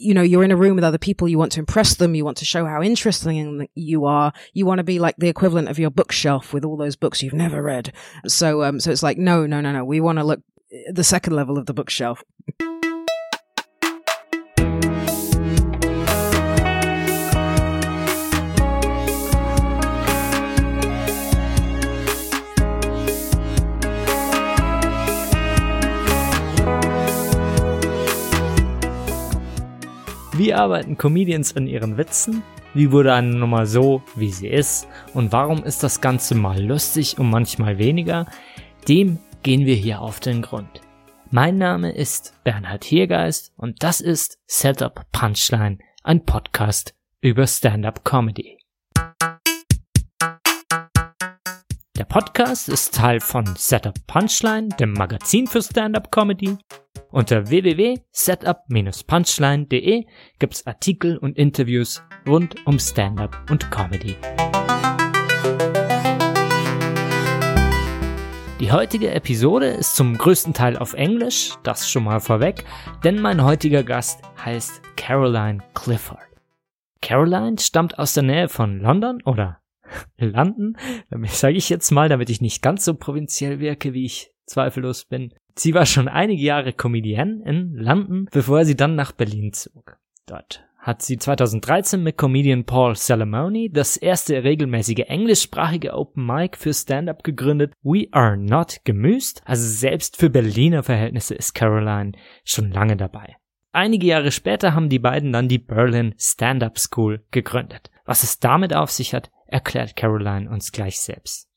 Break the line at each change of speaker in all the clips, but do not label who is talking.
you know, you're in a room with other people, you want to impress them, you want to show how interesting you are, you want to be like the equivalent of your bookshelf with all those books you've never read. So, um, so it's like, no, no, no, no, we want to look the second level of the bookshelf.
Wie arbeiten Comedians an ihren Witzen? Wie wurde eine Nummer so, wie sie ist? Und warum ist das Ganze mal lustig und manchmal weniger? Dem gehen wir hier auf den Grund. Mein Name ist Bernhard Hiergeist und das ist Setup Punchline, ein Podcast über Stand-up Comedy. Der Podcast ist Teil von Setup Punchline, dem Magazin für Stand-up Comedy unter www.setup-punchline.de gibt's Artikel und Interviews rund um Stand-up und Comedy. Die heutige Episode ist zum größten Teil auf Englisch, das schon mal vorweg, denn mein heutiger Gast heißt Caroline Clifford. Caroline stammt aus der Nähe von London oder London, sage ich jetzt mal, damit ich nicht ganz so provinziell wirke, wie ich zweifellos bin. Sie war schon einige Jahre Comedienne in London, bevor sie dann nach Berlin zog. Dort hat sie 2013 mit Comedian Paul Salamoni das erste regelmäßige englischsprachige Open Mic für Stand-up gegründet. We are not gemüßt. Also selbst für Berliner Verhältnisse ist Caroline schon lange dabei. Einige Jahre später haben die beiden dann die Berlin Stand-up School gegründet. Was es damit auf sich hat, erklärt Caroline uns gleich selbst.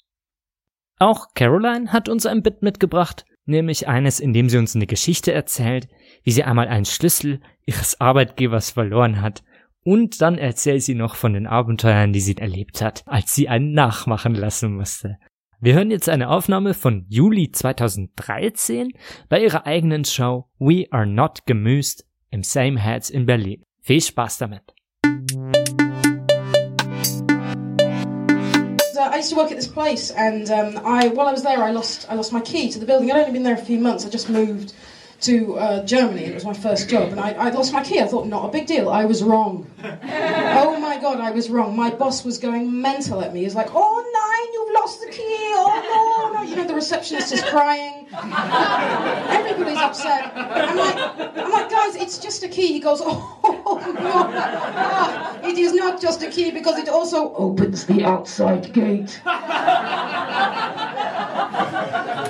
Auch Caroline hat uns ein Bit mitgebracht, nämlich eines, in dem sie uns eine Geschichte erzählt, wie sie einmal einen Schlüssel ihres Arbeitgebers verloren hat, und dann erzählt sie noch von den Abenteuern, die sie erlebt hat, als sie einen nachmachen lassen musste. Wir hören jetzt eine Aufnahme von Juli 2013 bei ihrer eigenen Show We Are Not Gemüst im Same Heads in Berlin. Viel Spaß damit!
I used to work at this place, and um, I while I was there, I lost I lost my key to the building. I'd only been there a few months. I just moved to uh, Germany. It was my first job, and I, would lost my key. I thought, not a big deal. I was wrong. oh my god, I was wrong. My boss was going mental at me. He's like, oh nine, you've lost the key. Oh. You know, the receptionist is crying. Everybody's upset. I'm like, I'm like, guys, it's just a key. He goes, oh no, ah, it is not just a key because it also opens the outside gate.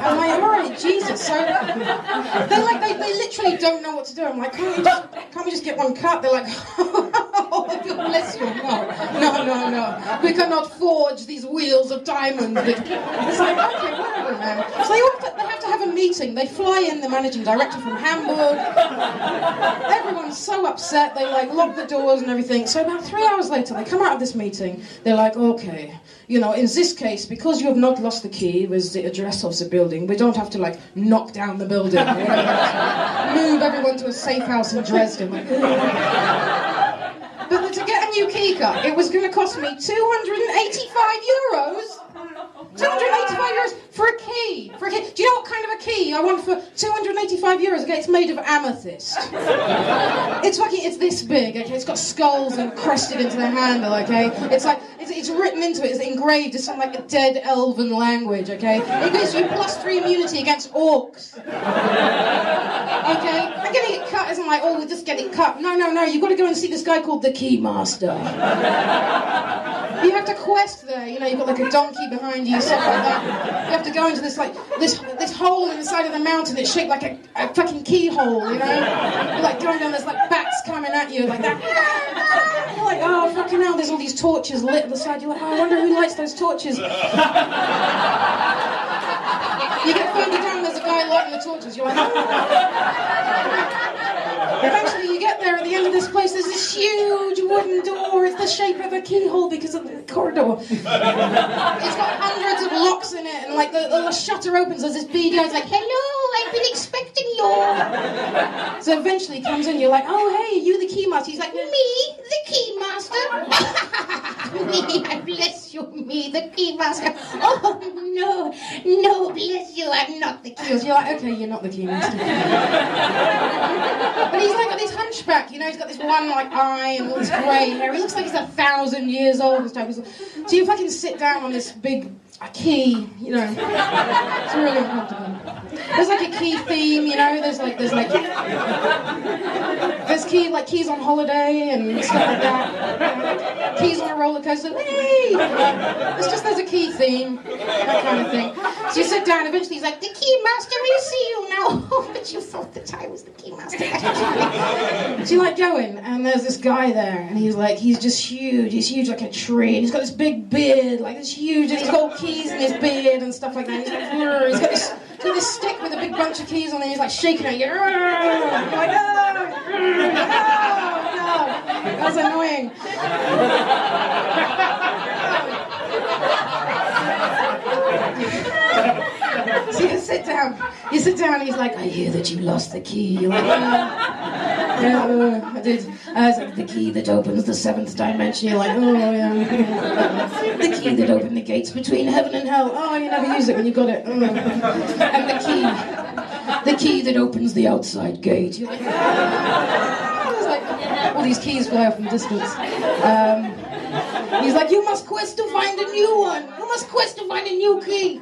I'm like, all right, Jesus. So they like they, they literally don't know what to do. I'm like, can't we just can't we just get one cut? They're like, oh, God bless you. No, no, no, no. We cannot forge these wheels of diamonds. It's like, okay. So they, have to, they have to have a meeting. They fly in the managing director from Hamburg. Everyone's so upset. They like lock the doors and everything. So about three hours later, they come out of this meeting. They're like, okay, you know, in this case, because you have not lost the key with the address of the building, we don't have to like knock down the building. Move everyone to a safe house in Dresden. Like, but to get a new key cut, it was going to cost me 285 euros. 285 euros for a key. For a key. Do you know what kind of a key I want for 285 euros? Okay, it's made of amethyst. it's fucking, it's this big. Okay, it's got skulls and crested into the handle. Okay, it's like it's, it's written into it. It's engraved. It's some like a dead elven language. Okay, it gives you plus three immunity against orcs. Okay, and getting it cut isn't like oh we're just getting cut. No, no, no. You've got to go and see this guy called the Keymaster. You have to quest there. You know, you've got like a donkey behind you stuff like that. You have to go into this like this this hole in the side of the mountain that's shaped like a, a fucking keyhole, you know? You're like going down, there's like bats coming at you like that. You're like, oh fucking hell, there's all these torches lit at the side. You're like, oh, I wonder who lights those torches. you get further down, there's a guy lighting the torches. You're like, oh. Eventually, you get there at the end of this place. There's this huge wooden door. It's the shape of a keyhole because of the corridor. it's got hundreds of locks in it, and like the, the shutter opens. There's this beady guy's like, "Hello, I've been expecting you." So eventually, he comes in. You're like, "Oh, hey, you the keymaster?" He's like, "Me, the keymaster."
me, I bless me, the key master. Oh, no, no, bless you, I'm not the key master. You're like, okay, you're not the key master. but he's like got this hunchback, you know, he's got this one like eye and all this grey hair. He looks like he's a thousand years old and stuff. So you fucking sit down on this big key, you know. It's really uncomfortable. There's like a key theme, you know, there's like there's like there's key like keys on holiday and stuff like that. Keys on a roller coaster. Hey! It's just there's a key theme, that kind of thing. So you sit down, eventually he's like, the key master, we see you now. Oh, but you thought that I was the key master. so you like going, and there's this guy there, and he's like, he's just huge. He's huge like a tree. He's got this big beard, like this huge, and he's got keys in his beard and stuff like that. He's, like, he's got this, he's this stick with a big bunch of keys on it. He's like shaking it. You're like, no, no, no. That's annoying. so you sit down. You sit down. And he's like, I hear that you lost the key. You're like, yeah, yeah I did. I was like, the key that opens the seventh dimension. You're like, oh yeah. the key that opened the gates between heaven and hell. Oh, you never use it when you got it. Oh. And the key, the key that opens the outside gate. You're like, oh. like all these keys fly off from distance. Um, He's like, you must quest to find a new one. Must quest to find a new key.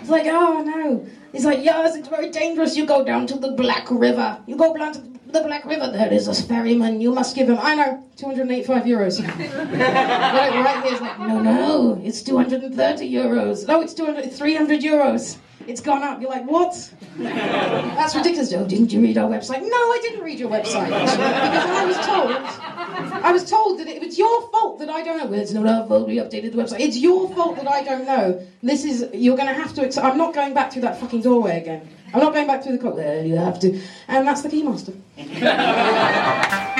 It's like, oh no. He's like, yes, it's very dangerous. You go down to the Black River. You go down to the Black River. There is a ferryman. You must give him, I know, 285 euros. right, right here's like, no, no, it's 230 euros. No, it's 200, 300 euros. It's gone up. You're like, what? That's ridiculous. Oh, didn't you read our website? No, I didn't read your website. because I was told, I was told that it was your fault that I don't know. Well, it's not our fault we updated the website. It's your fault that I don't know. This is, you're going to have to, I'm not going back through that fucking doorway again. I'm not going back through the co- Well, you have to. And that's the keymaster.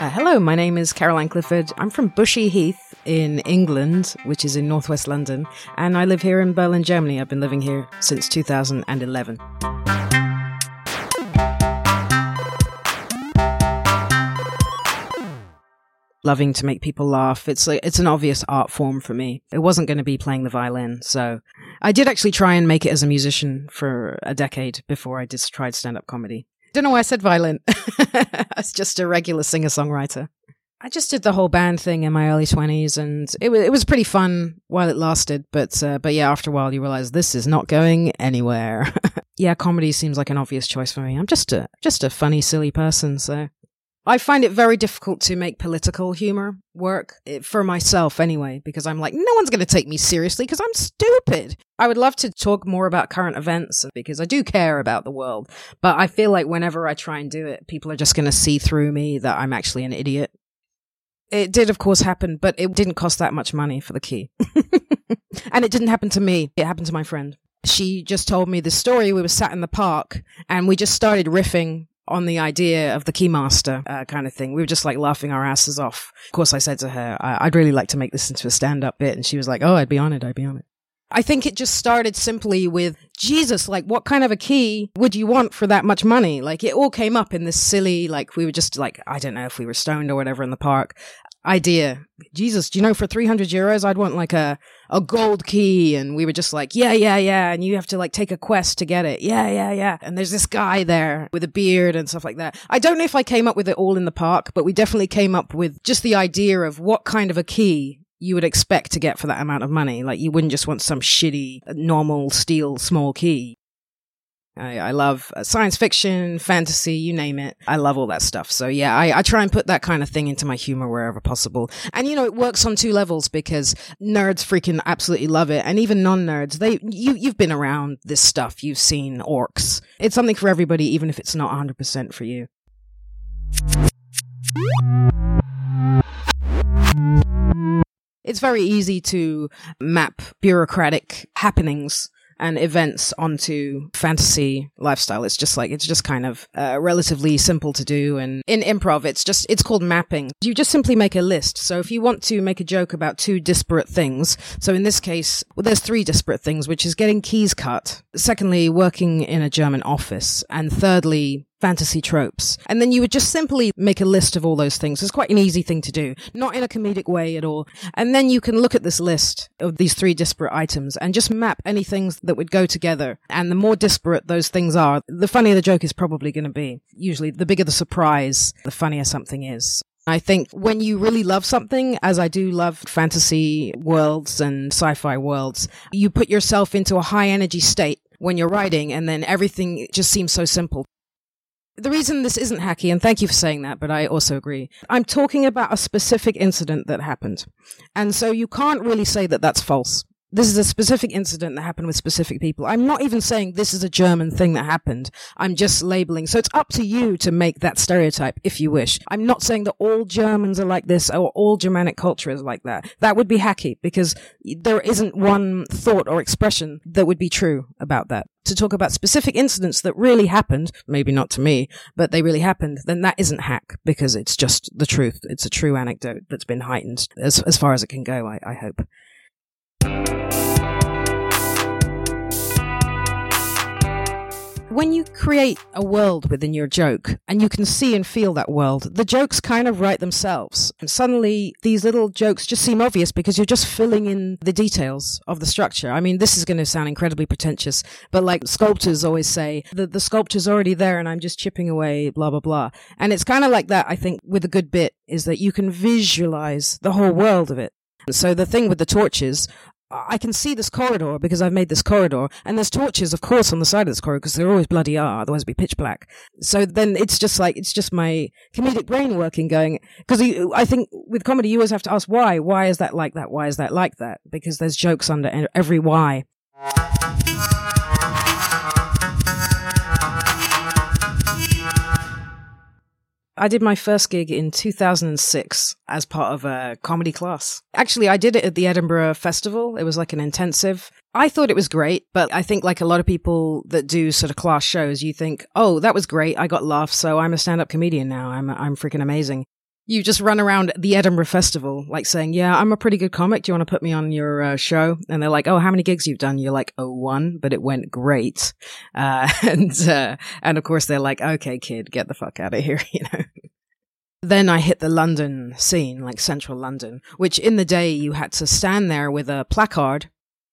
Uh, hello, my name is Caroline Clifford. I'm from Bushey Heath in England, which is in northwest London, and I live here in Berlin, Germany. I've been living here since 2011. Loving to make people laugh. It's like, it's an obvious art form for me. It wasn't going to be playing the violin, so I did actually try and make it as a musician for a decade before I just tried stand up comedy. Don't know why I said violin. I was just a regular singer songwriter. I just did the whole band thing in my early twenties, and it was it was pretty fun while it lasted. But uh, but yeah, after a while, you realize this is not going anywhere. yeah, comedy seems like an obvious choice for me. I'm just a just a funny, silly person, so I find it very difficult to make political humor work eh, for myself anyway, because I'm like, no one's going to take me seriously because I'm stupid. I would love to talk more about current events because I do care about the world, but I feel like whenever I try and do it, people are just going to see through me that I'm actually an idiot. It did, of course, happen, but it didn't cost that much money for the key. and it didn't happen to me. It happened to my friend. She just told me the story. We were sat in the park and we just started riffing on the idea of the keymaster uh, kind of thing. We were just like laughing our asses off. Of course, I said to her, I- would really like to make this into a stand up bit. And she was like, Oh, I'd be on it. I'd be on it. I think it just started simply with Jesus, like, what kind of a key would you want for that much money? Like, it all came up in this silly, like, we were just like, I don't know if we were stoned or whatever in the park idea. Jesus, do you know for 300 euros, I'd want like a, a gold key. And we were just like, yeah, yeah, yeah. And you have to like take a quest to get it. Yeah, yeah, yeah. And there's this guy there with a beard and stuff like that. I don't know if I came up with it all in the park, but we definitely came up with just the idea of what kind of a key you would expect to get for that amount of money. Like you wouldn't just want some shitty, uh, normal steel small key. I, I love uh, science fiction, fantasy, you name it. I love all that stuff. So yeah, I, I try and put that kind of thing into my humor wherever possible. And you know, it works on two levels because nerds freaking absolutely love it. And even non-nerds, they, you, you've been around this stuff. You've seen orcs. It's something for everybody, even if it's not 100% for you. It's very easy to map bureaucratic happenings and events onto fantasy lifestyle. It's just like, it's just kind of uh, relatively simple to do. And in improv, it's just, it's called mapping. You just simply make a list. So if you want to make a joke about two disparate things, so in this case, well, there's three disparate things, which is getting keys cut. Secondly, working in a German office. And thirdly, fantasy tropes. And then you would just simply make a list of all those things. It's quite an easy thing to do, not in a comedic way at all. And then you can look at this list of these three disparate items and just map any things that would go together. And the more disparate those things are, the funnier the joke is probably going to be. Usually, the bigger the surprise, the funnier something is. I think when you really love something, as I do love fantasy worlds and sci-fi worlds, you put yourself into a high energy state when you're writing and then everything just seems so simple. The reason this isn't hacky, and thank you for saying that, but I also agree. I'm talking about a specific incident that happened. And so you can't really say that that's false this is a specific incident that happened with specific people. I'm not even saying this is a German thing that happened. I'm just labeling. So it's up to you to make that stereotype if you wish. I'm not saying that all Germans are like this or all Germanic culture is like that. That would be hacky because there isn't one thought or expression that would be true about that. To talk about specific incidents that really happened, maybe not to me, but they really happened, then that isn't hack because it's just the truth. It's a true anecdote that's been heightened as, as far as it can go, I, I hope. When you create a world within your joke and you can see and feel that world, the jokes kind of write themselves. And suddenly these little jokes just seem obvious because you're just filling in the details of the structure. I mean, this is going to sound incredibly pretentious, but like sculptors always say, the, the sculpture's already there and I'm just chipping away, blah, blah, blah. And it's kind of like that, I think, with a good bit is that you can visualize the whole world of it. So the thing with the torches, I can see this corridor because I've made this corridor, and there's torches, of course, on the side of this corridor because there always bloody are, otherwise it'd be pitch black. So then it's just like it's just my comedic brain working, going because I think with comedy you always have to ask why. Why is that like that? Why is that like that? Because there's jokes under every why. I did my first gig in 2006 as part of a comedy class. Actually, I did it at the Edinburgh Festival. It was like an intensive. I thought it was great, but I think like a lot of people that do sort of class shows, you think, "Oh, that was great. I got laughs, so I'm a stand-up comedian now. I'm I'm freaking amazing." You just run around the Edinburgh Festival, like saying, "Yeah, I'm a pretty good comic. Do you want to put me on your uh, show?" And they're like, "Oh, how many gigs you've done?" You're like, "Oh, one, but it went great." Uh, and uh, and of course, they're like, "Okay, kid, get the fuck out of here," you know. Then I hit the London scene, like central London, which in the day you had to stand there with a placard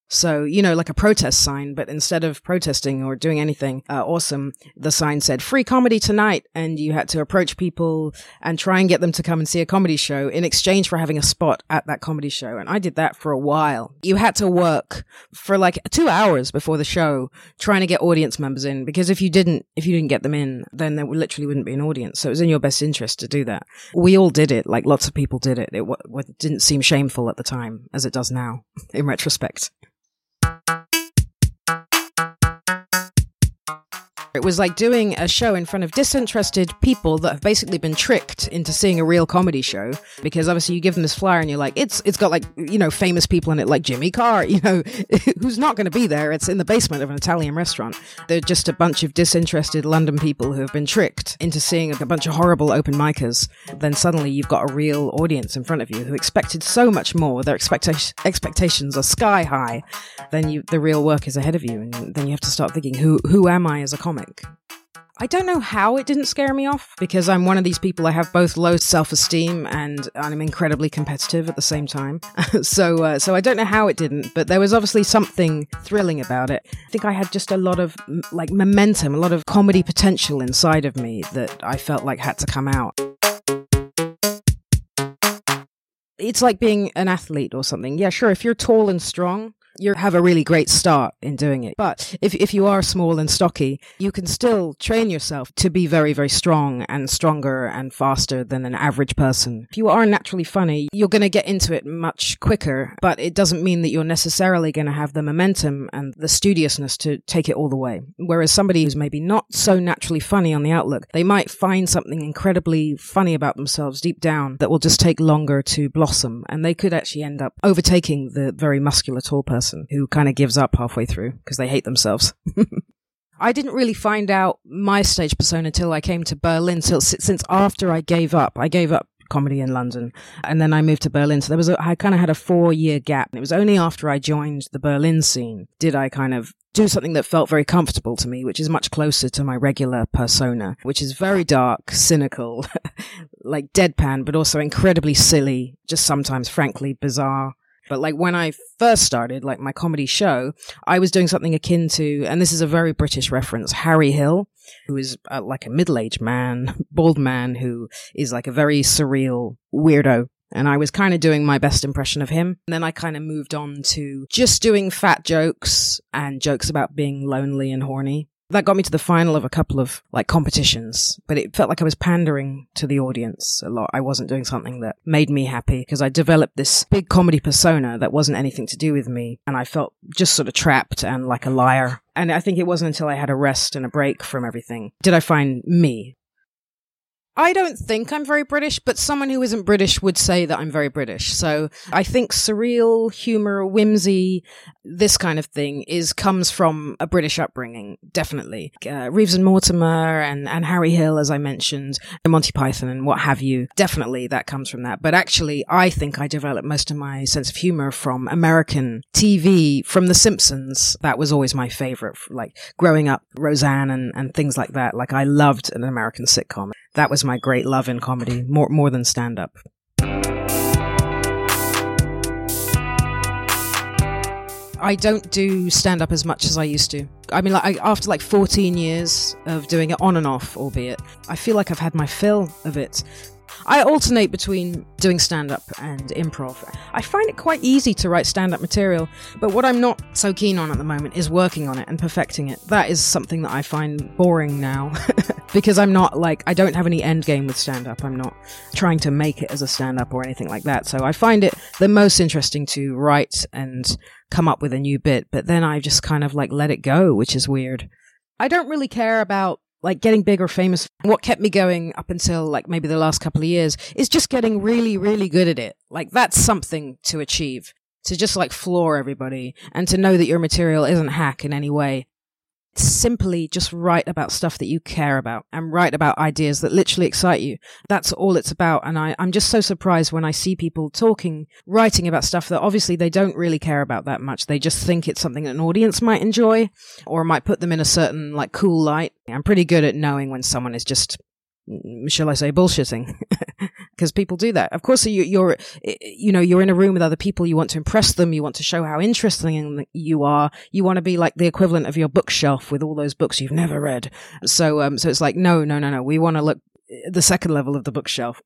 so, you know, like a protest sign, but instead of protesting or doing anything uh, awesome, the sign said free comedy tonight. And you had to approach people and try and get them to come and see a comedy show in exchange for having a spot at that comedy show. And I did that for a while. You had to work for like two hours before the show trying to get audience members in because if you didn't, if you didn't get them in, then there literally wouldn't be an audience. So it was in your best interest to do that. We all did it. Like lots of people did it. It w- didn't seem shameful at the time as it does now in retrospect. It was like doing a show in front of disinterested people that have basically been tricked into seeing a real comedy show because obviously you give them this flyer and you're like, it's it's got like you know famous people in it like Jimmy Carr, you know, who's not going to be there. It's in the basement of an Italian restaurant. They're just a bunch of disinterested London people who have been tricked into seeing a bunch of horrible open micers. Then suddenly you've got a real audience in front of you who expected so much more. Their expecta- expectations are sky high. Then you the real work is ahead of you, and then you have to start thinking, who who am I as a comic? I don't know how it didn't scare me off because I'm one of these people. I have both low self-esteem and I'm incredibly competitive at the same time. so, uh, so I don't know how it didn't, but there was obviously something thrilling about it. I think I had just a lot of like momentum, a lot of comedy potential inside of me that I felt like had to come out. It's like being an athlete or something. Yeah, sure. If you're tall and strong, you have a really great start in doing it. But if, if you are small and stocky, you can still train yourself to be very, very strong and stronger and faster than an average person. If you are naturally funny, you're going to get into it much quicker, but it doesn't mean that you're necessarily going to have the momentum and the studiousness to take it all the way. Whereas somebody who's maybe not so naturally funny on the outlook, they might find something incredibly funny about themselves deep down that will just take longer to blossom. And they could actually end up overtaking the very muscular tall person person who kind of gives up halfway through because they hate themselves. I didn't really find out my stage persona until I came to Berlin. Till since after I gave up, I gave up comedy in London. And then I moved to Berlin. So there was a, I kind of had a four year gap. And it was only after I joined the Berlin scene did I kind of do something that felt very comfortable to me, which is much closer to my regular persona, which is very dark, cynical, like deadpan, but also incredibly silly, just sometimes frankly bizarre. But like when I first started, like my comedy show, I was doing something akin to, and this is a very British reference, Harry Hill, who is uh, like a middle-aged man, bald man who is like a very surreal weirdo. And I was kind of doing my best impression of him. And then I kind of moved on to just doing fat jokes and jokes about being lonely and horny. That got me to the final of a couple of like competitions, but it felt like I was pandering to the audience a lot. I wasn't doing something that made me happy because I developed this big comedy persona that wasn't anything to do with me. And I felt just sort of trapped and like a liar. And I think it wasn't until I had a rest and a break from everything did I find me. I don't think I'm very British, but someone who isn't British would say that I'm very British. So I think surreal humor, whimsy, this kind of thing is comes from a British upbringing, definitely. Uh, Reeves and Mortimer and, and Harry Hill, as I mentioned, and Monty Python and what have you. Definitely that comes from that. But actually, I think I developed most of my sense of humor from American TV, from The Simpsons. That was always my favorite, like growing up, Roseanne and, and things like that. Like I loved an American sitcom that was my great love in comedy, more more than stand up. I don't do stand up as much as I used to. I mean, like I, after like 14 years of doing it on and off, albeit, I feel like I've had my fill of it. I alternate between doing stand up and improv. I find it quite easy to write stand up material, but what I'm not so keen on at the moment is working on it and perfecting it. That is something that I find boring now because I'm not like, I don't have any end game with stand up. I'm not trying to make it as a stand up or anything like that. So I find it the most interesting to write and come up with a new bit, but then I just kind of like let it go, which is weird. I don't really care about like getting big or famous. What kept me going up until like maybe the last couple of years is just getting really, really good at it. Like that's something to achieve. To just like floor everybody and to know that your material isn't hack in any way simply just write about stuff that you care about and write about ideas that literally excite you. That's all it's about. And I, I'm just so surprised when I see people talking, writing about stuff that obviously they don't really care about that much. They just think it's something an audience might enjoy or might put them in a certain like cool light. I'm pretty good at knowing when someone is just mm, shall I say, bullshitting, because people do that. Of course, you, you're, you know, you're in a room with other people. You want to impress them. You want to show how interesting you are. You want to be like the equivalent of your bookshelf with all those books you've never read. So, um, so it's like, no, no, no, no. We want to look the second level of the bookshelf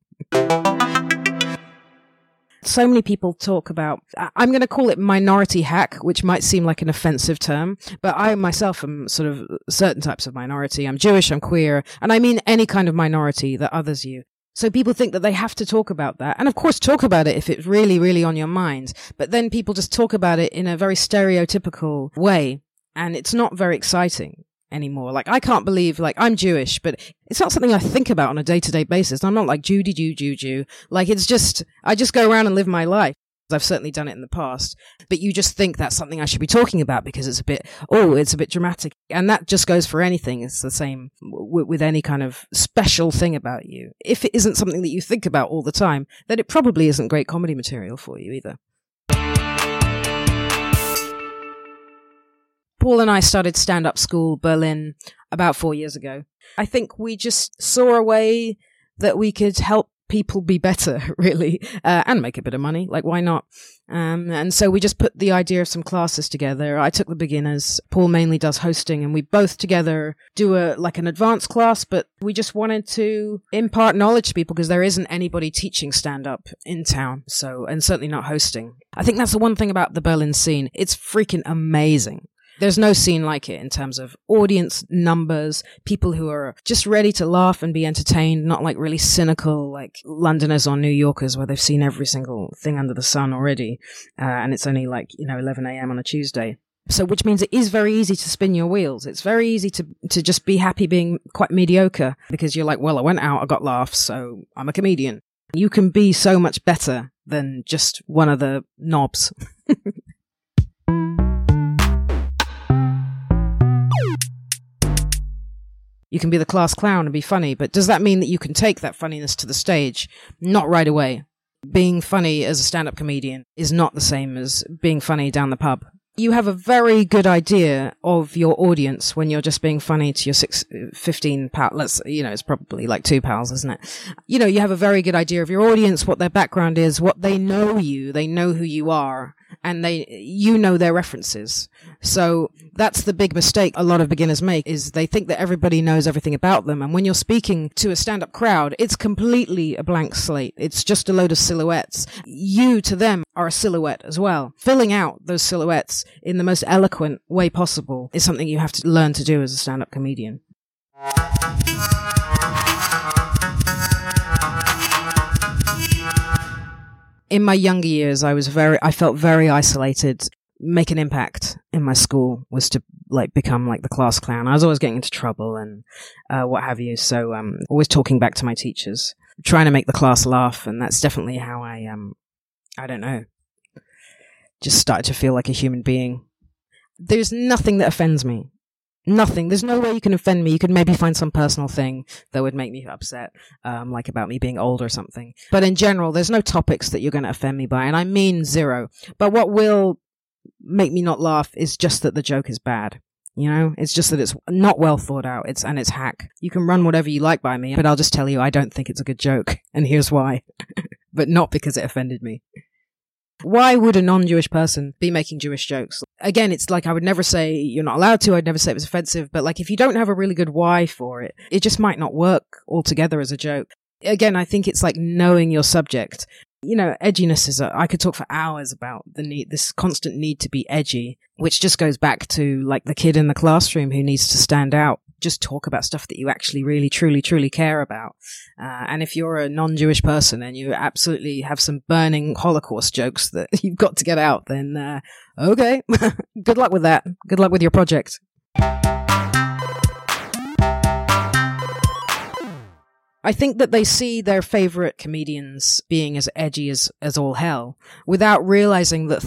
so many people talk about, I'm going to call it minority hack, which might seem like an offensive term, but I myself am sort of certain types of minority. I'm Jewish, I'm queer, and I mean any kind of minority that others you. So people think that they have to talk about that. And of course, talk about it if it's really, really on your mind. But then people just talk about it in a very stereotypical way. And it's not very exciting anymore. Like I can't believe like I'm Jewish, but it's not something I think about on a day to day basis. I'm not like Judy Jew Jew Jew. Like it's just I just go around and live my life. I've certainly done it in the past, but you just think that's something I should be talking about because it's a bit, oh, it's a bit dramatic. And that just goes for anything. It's the same w- with any kind of special thing about you. If it isn't something that you think about all the time, then it probably isn't great comedy material for you either. Paul and I started stand up school Berlin about four years ago. I think we just saw a way that we could help people be better, really, uh, and make a bit of money. Like, why not? Um, and so we just put the idea of some classes together. I took the beginners. Paul mainly does hosting, and we both together do a like an advanced class. But we just wanted to impart knowledge to people because there isn't anybody teaching stand up in town. So, and certainly not hosting. I think that's the one thing about the Berlin scene. It's freaking amazing. There's no scene like it in terms of audience numbers, people who are just ready to laugh and be entertained, not like really cynical like Londoners or New Yorkers where they've seen every single thing under the sun already. Uh, and it's only like, you know, 11 a.m. on a Tuesday. So, which means it is very easy to spin your wheels. It's very easy to, to just be happy being quite mediocre because you're like, well, I went out, I got laughs, so I'm a comedian. You can be so much better than just one of the knobs. You can be the class clown and be funny, but does that mean that you can take that funniness to the stage? Not right away. Being funny as a stand-up comedian is not the same as being funny down the pub you have a very good idea of your audience when you're just being funny to your six, 15 pal. Let's, you know, it's probably like two pals, isn't it? You know, you have a very good idea of your audience, what their background is, what they know you, they know who you are and they, you know their references. So that's the big mistake a lot of beginners make is they think that everybody knows everything about them. And when you're speaking to a stand up crowd, it's completely a blank slate. It's just a load of silhouettes. You to them are a silhouette as well. Filling out those silhouettes in the most eloquent way possible is something you have to learn to do as a stand up comedian. In my younger years, I was very, I felt very isolated. Make an impact in my school was to like become like the class clown. I was always getting into trouble and uh, what have you. So, um, always talking back to my teachers, trying to make the class laugh, and that's definitely how I, um, I don't know, just started to feel like a human being. There's nothing that offends me nothing. There's no way you can offend me. You could maybe find some personal thing that would make me upset, um, like about me being old or something. But in general, there's no topics that you're going to offend me by, and I mean zero. But what will make me not laugh is just that the joke is bad. You know, it's just that it's not well thought out. It's and it's hack. You can run whatever you like by me, but I'll just tell you I don't think it's a good joke, and here's why. but not because it offended me. Why would a non-Jewish person be making Jewish jokes? Again, it's like I would never say you're not allowed to. I'd never say it was offensive. But like if you don't have a really good why for it, it just might not work altogether as a joke. Again, I think it's like knowing your subject. You know, edginess is a, I could talk for hours about the need, this constant need to be edgy, which just goes back to like the kid in the classroom who needs to stand out just talk about stuff that you actually really, truly, truly care about. Uh, and if you're a non-Jewish person and you absolutely have some burning Holocaust jokes that you've got to get out, then uh, okay, good luck with that. Good luck with your project. I think that they see their favorite comedians being as edgy as, as all hell without realizing that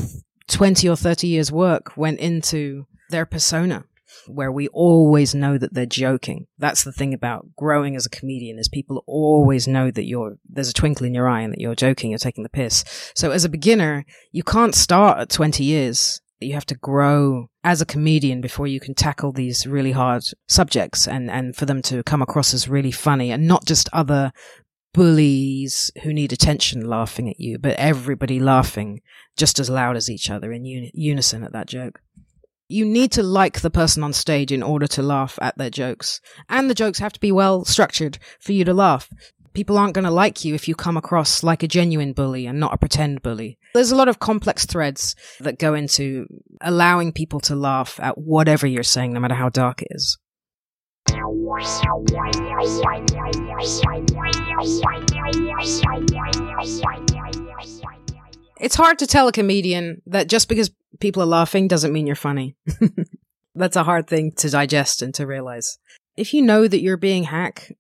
20 or 30 years work went into their persona where we always know that they're joking. That's the thing about growing as a comedian is people always know that you're, there's a twinkle in your eye and that you're joking, you're taking the piss. So as a beginner, you can't start at 20 years. You have to grow as a comedian before you can tackle these really hard subjects and, and for them to come across as really funny and not just other bullies who need attention laughing at you, but everybody laughing just as loud as each other in uni- unison at that joke you need to like the person on stage in order to laugh at their jokes. And the jokes have to be well structured for you to laugh. People aren't going to like you if you come across like a genuine bully and not a pretend bully. There's a lot of complex threads that go into allowing people to laugh at whatever you're saying, no matter how dark it is. It's hard to tell a comedian that just because people are laughing doesn't mean you're funny. That's a hard thing to digest and to realize. If you know that you're being hack,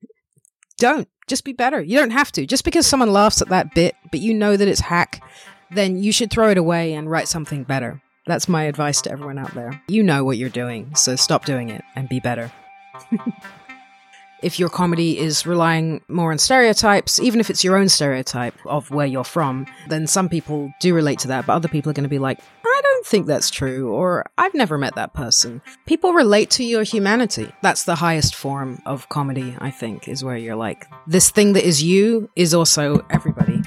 don't. Just be better. You don't have to. Just because someone laughs at that bit, but you know that it's hack, then you should throw it away and write something better. That's my advice to everyone out there. You know what you're doing, so stop doing it and be better. if your comedy is relying more on stereotypes, even if it's your own stereotype of where you're from, then some people do relate to that, but other people are going to be like, I don't think that's true, or I've never met that person. People relate to your humanity. That's the highest form of comedy, I think, is where you're like, this thing that is you is also everybody.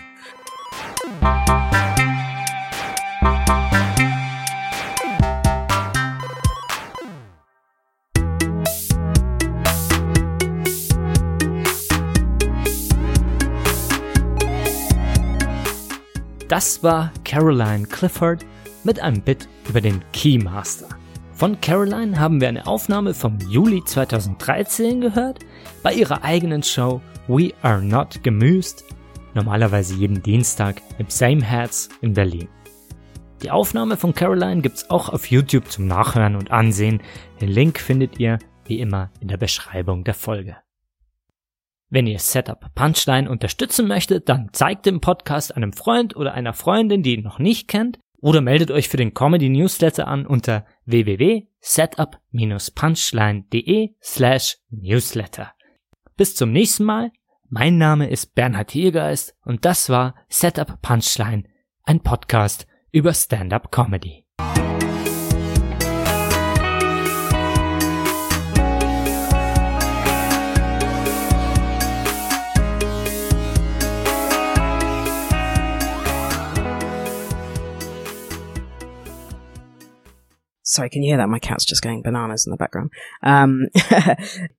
Das war Caroline Clifford mit einem Bit über den Keymaster. Von Caroline haben wir eine Aufnahme vom Juli 2013 gehört, bei ihrer eigenen Show We Are Not Gemüst, normalerweise jeden Dienstag im Same Hats in Berlin. Die Aufnahme von Caroline gibt's auch auf YouTube zum Nachhören und Ansehen. Den Link findet ihr wie immer in der Beschreibung der Folge. Wenn ihr Setup Punchline unterstützen möchtet, dann zeigt den Podcast einem Freund oder einer Freundin, die ihn noch nicht kennt, oder meldet euch für den Comedy Newsletter an unter www.setup-punchline.de slash newsletter. Bis zum nächsten Mal. Mein Name ist Bernhard Hiergeist und das war Setup Punchline, ein Podcast über Stand-up Comedy.
Sorry, I can you hear that? My cat's just going bananas in the background. Um,